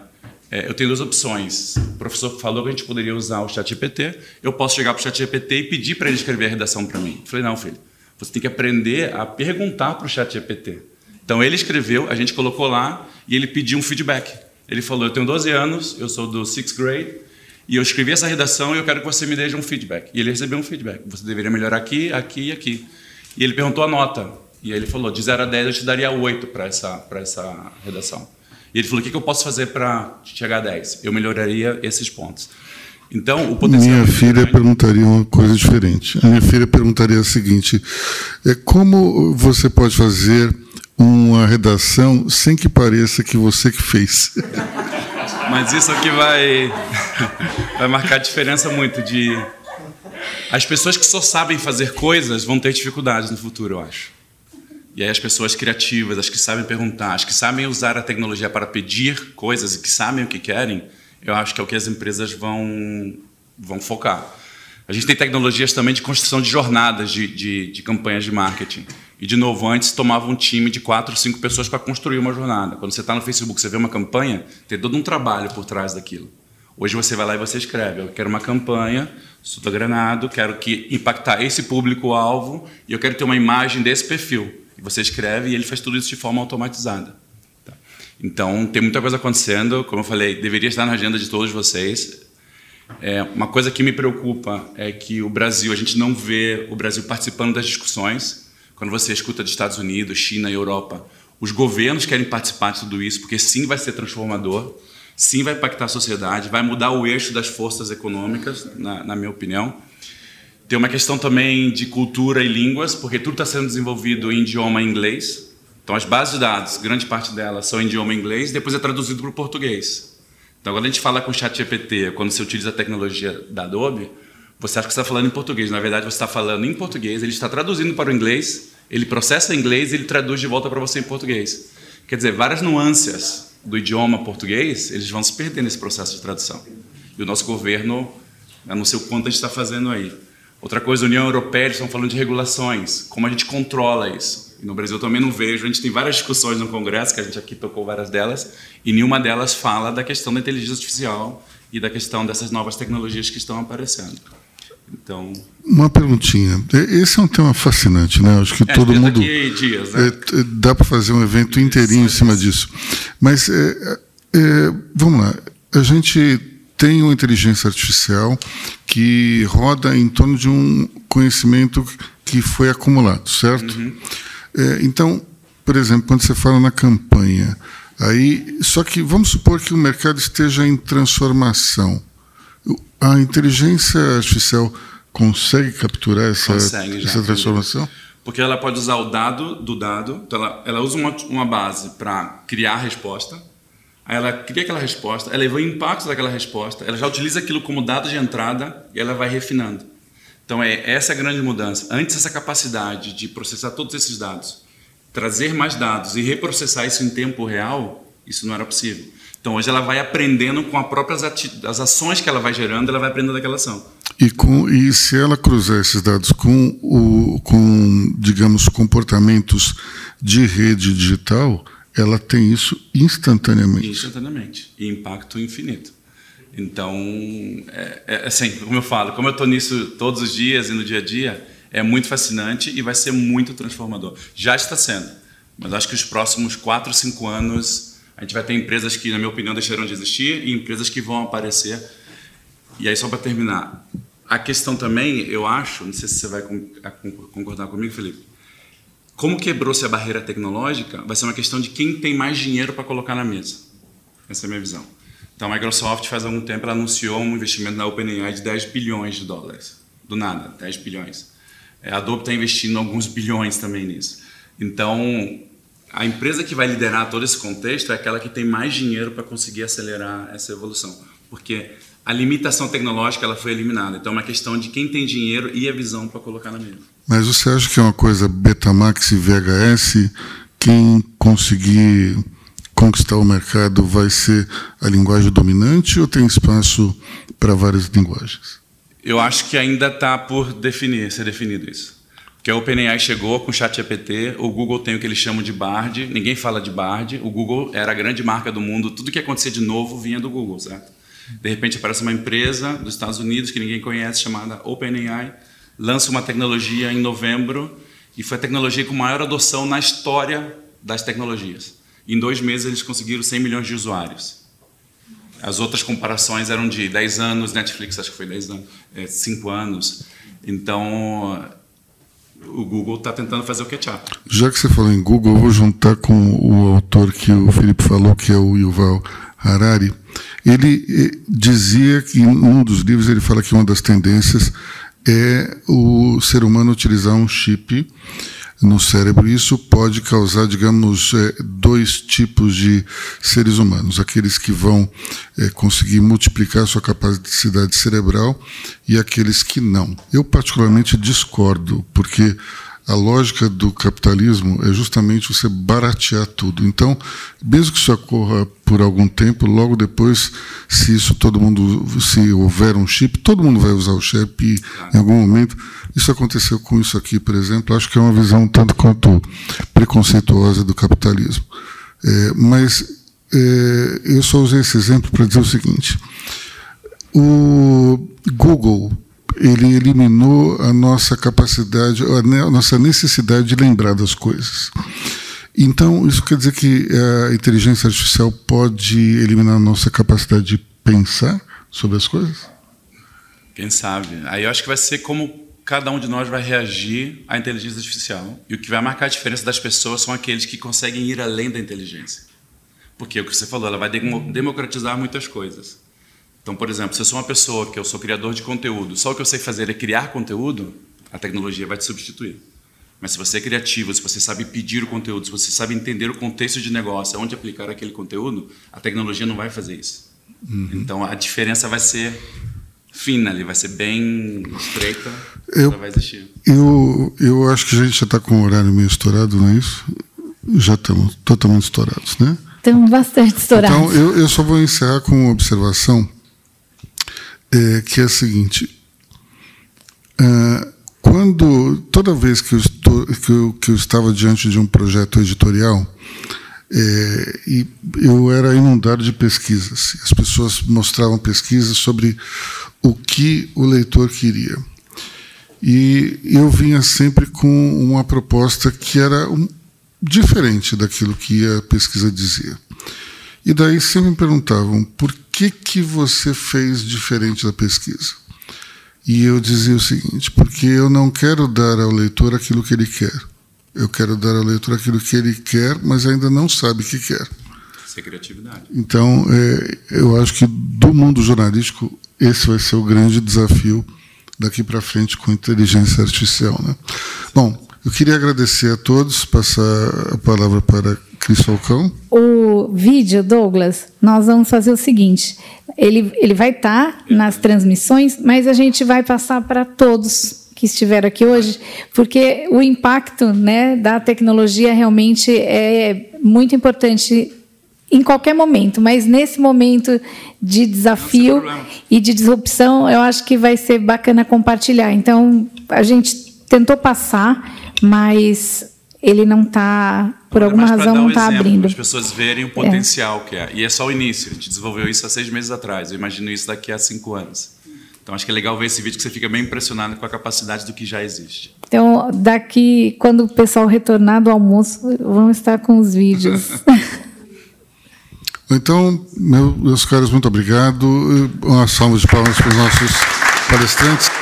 é, eu tenho duas opções. O professor falou que a gente poderia usar o chat GPT. Eu posso chegar para o chat GPT e pedir para ele escrever a redação para mim. Eu falei: Não, filho. Você tem que aprender a perguntar para o chat GPT. Então, ele escreveu, a gente colocou lá e ele pediu um feedback. Ele falou: Eu tenho 12 anos, eu sou do sixth grade. E eu escrevi essa redação e eu quero que você me dê um feedback. E ele recebeu um feedback. Você deveria melhorar aqui, aqui e aqui. E ele perguntou a nota. E ele falou: de 0 a 10 eu te daria 8 para essa, essa redação. E ele falou: o que, que eu posso fazer para chegar a 10? Eu melhoraria esses pontos. Então, o potencial. Minha filha grande. perguntaria uma coisa diferente. A minha filha perguntaria o seguinte: é, como você pode fazer uma redação sem que pareça que você que fez? Mas isso aqui vai, vai marcar a diferença muito de. As pessoas que só sabem fazer coisas vão ter dificuldades no futuro, eu acho. E aí as pessoas criativas, as que sabem perguntar, as que sabem usar a tecnologia para pedir coisas e que sabem o que querem, eu acho que é o que as empresas vão, vão focar. A gente tem tecnologias também de construção de jornadas de, de, de campanhas de marketing. E, de novo, antes tomava um time de quatro, cinco pessoas para construir uma jornada. Quando você está no Facebook, você vê uma campanha, tem todo um trabalho por trás daquilo. Hoje você vai lá e você escreve: Eu quero uma campanha, sou granado, quero que impactar esse público-alvo e eu quero ter uma imagem desse perfil. Você escreve e ele faz tudo isso de forma automatizada. Tá? Então, tem muita coisa acontecendo. Como eu falei, deveria estar na agenda de todos vocês. É, uma coisa que me preocupa é que o Brasil, a gente não vê o Brasil participando das discussões. Quando você escuta dos Estados Unidos, China e Europa, os governos querem participar de tudo isso, porque sim vai ser transformador, sim vai impactar a sociedade, vai mudar o eixo das forças econômicas, na, na minha opinião. Tem uma questão também de cultura e línguas, porque tudo está sendo desenvolvido em idioma inglês. Então, as bases de dados, grande parte delas são em idioma inglês, depois é traduzido para o português. Então, quando a gente fala com o chat GPT, quando você utiliza a tecnologia da Adobe, você acha que está falando em português. Na verdade, você está falando em português, ele está traduzindo para o inglês, ele processa em inglês e ele traduz de volta para você em português. Quer dizer, várias nuances do idioma português, eles vão se perder nesse processo de tradução. E o nosso governo, eu não sei o quanto a gente está fazendo aí. Outra coisa, a União Europeia, eles estão falando de regulações, como a gente controla isso. E no Brasil também não vejo, a gente tem várias discussões no Congresso, que a gente aqui tocou várias delas, e nenhuma delas fala da questão da inteligência artificial e da questão dessas novas tecnologias que estão aparecendo. Então, uma perguntinha. Esse é um tema fascinante, né? Acho que é, todo mundo dias, né? é, dá para fazer um evento inteirinho em cima disso. Mas é, é, vamos lá. A gente tem uma inteligência artificial que roda em torno de um conhecimento que foi acumulado, certo? Uhum. É, então, por exemplo, quando você fala na campanha, aí, só que vamos supor que o mercado esteja em transformação. A inteligência artificial consegue capturar essa, consegue essa transformação? Porque ela pode usar o dado do dado, então ela, ela usa uma, uma base para criar a resposta, Aí ela cria aquela resposta, ela vê o impacto daquela resposta, ela já utiliza aquilo como dado de entrada e ela vai refinando. Então é essa é a grande mudança. Antes essa capacidade de processar todos esses dados, trazer mais dados e reprocessar isso em tempo real, isso não era possível. Então hoje ela vai aprendendo com as próprias as ações que ela vai gerando, ela vai aprendendo daquela ação. E, com, e se ela cruzar esses dados com, o, com digamos, comportamentos de rede digital, ela tem isso instantaneamente. Instantaneamente. E impacto infinito. Então, é, é, assim, como eu falo, como eu estou nisso todos os dias e no dia a dia, é muito fascinante e vai ser muito transformador. Já está sendo, mas acho que os próximos 4, 5 anos a gente vai ter empresas que, na minha opinião, deixarão de existir e empresas que vão aparecer. E aí, só para terminar, a questão também, eu acho, não sei se você vai concordar comigo, Felipe, como quebrou-se a barreira tecnológica, vai ser uma questão de quem tem mais dinheiro para colocar na mesa. Essa é a minha visão. Então, a Microsoft, faz algum tempo, anunciou um investimento na OpenAI de 10 bilhões de dólares. Do nada, 10 bilhões. É, a Adobe está investindo alguns bilhões também nisso. Então, a empresa que vai liderar todo esse contexto é aquela que tem mais dinheiro para conseguir acelerar essa evolução. Porque a limitação tecnológica ela foi eliminada. Então, é uma questão de quem tem dinheiro e a visão para colocar na mesa. Mas você acha que é uma coisa Betamax e VHS? Quem conseguir conquistar o mercado vai ser a linguagem dominante ou tem espaço para várias linguagens? Eu acho que ainda está por definir, ser definido isso. Porque a OpenAI chegou com o ChatGPT, o Google tem o que eles chamam de Bard, ninguém fala de Bard, o Google era a grande marca do mundo, tudo que acontecia de novo vinha do Google, certo? De repente aparece uma empresa dos Estados Unidos que ninguém conhece, chamada OpenAI, lança uma tecnologia em novembro, e foi a tecnologia com maior adoção na história das tecnologias. Em dois meses eles conseguiram 100 milhões de usuários. As outras comparações eram de 10 anos, Netflix acho que foi 10 anos, é, 5 anos. Então, o Google está tentando fazer o catch-up. Já que você falou em Google, eu vou juntar com o autor que o Felipe falou, que é o Yuval Harari. Ele eh, dizia que, em um dos livros, ele fala que uma das tendências é o ser humano utilizar um chip no cérebro. Isso pode causar, digamos, é, dois tipos de seres humanos: aqueles que vão é, conseguir multiplicar sua capacidade cerebral e aqueles que não. Eu, particularmente, discordo, porque a lógica do capitalismo é justamente você baratear tudo. Então, mesmo que isso ocorra por algum tempo, logo depois, se isso todo mundo, se houver um chip, todo mundo vai usar o chip em algum momento. Isso aconteceu com isso aqui, por exemplo. Acho que é uma visão tanto quanto preconceituosa do capitalismo. É, mas é, eu só usei esse exemplo para dizer o seguinte: o Google ele eliminou a nossa capacidade, a nossa necessidade de lembrar das coisas. Então, isso quer dizer que a inteligência artificial pode eliminar a nossa capacidade de pensar sobre as coisas? Quem sabe? Aí eu acho que vai ser como cada um de nós vai reagir à inteligência artificial. E o que vai marcar a diferença das pessoas são aqueles que conseguem ir além da inteligência. Porque é o que você falou, ela vai democratizar muitas coisas. Então, por exemplo, se eu sou uma pessoa que eu sou criador de conteúdo, só o que eu sei fazer é criar conteúdo, a tecnologia vai te substituir. Mas se você é criativo, se você sabe pedir o conteúdo, se você sabe entender o contexto de negócio, onde aplicar aquele conteúdo, a tecnologia não vai fazer isso. Uhum. Então a diferença vai ser fina ali, vai ser bem estreita, eu, vai existir. Eu, eu acho que a gente já está com o horário meio estourado, não é isso? Já estamos totalmente estourados, né? Estamos bastante estourados. Então eu, eu só vou encerrar com uma observação é, que é a seguinte: é, quando toda vez que eu, estou, que, eu, que eu estava diante de um projeto editorial é, e eu era inundado de pesquisas, as pessoas mostravam pesquisas sobre o que o leitor queria. E eu vinha sempre com uma proposta que era um, diferente daquilo que a pesquisa dizia. E daí sempre me perguntavam por que, que você fez diferente da pesquisa? E eu dizia o seguinte: porque eu não quero dar ao leitor aquilo que ele quer. Eu quero dar ao leitor aquilo que ele quer, mas ainda não sabe o que quer. Isso é criatividade. Então, é, eu acho que do mundo jornalístico, esse vai ser o grande desafio daqui para frente com inteligência artificial. Né? Bom, eu queria agradecer a todos, passar a palavra para Cris Falcão. O vídeo, Douglas, nós vamos fazer o seguinte: ele, ele vai estar tá nas transmissões, mas a gente vai passar para todos que estiveram aqui hoje, porque o impacto né, da tecnologia realmente é muito importante em qualquer momento, mas nesse momento de desafio e de disrupção, eu acho que vai ser bacana compartilhar. Então, a gente tentou passar mas ele não está, por é alguma razão, um não está abrindo. Para as pessoas verem o potencial é. que é. E é só o início. A gente desenvolveu isso há seis meses atrás. Eu imagino isso daqui a cinco anos. Então acho que é legal ver esse vídeo que você fica bem impressionado com a capacidade do que já existe. Então, daqui, quando o pessoal retornar do almoço, vamos estar com os vídeos. então, meus caros, muito obrigado. Uma salva de palmas para os nossos palestrantes.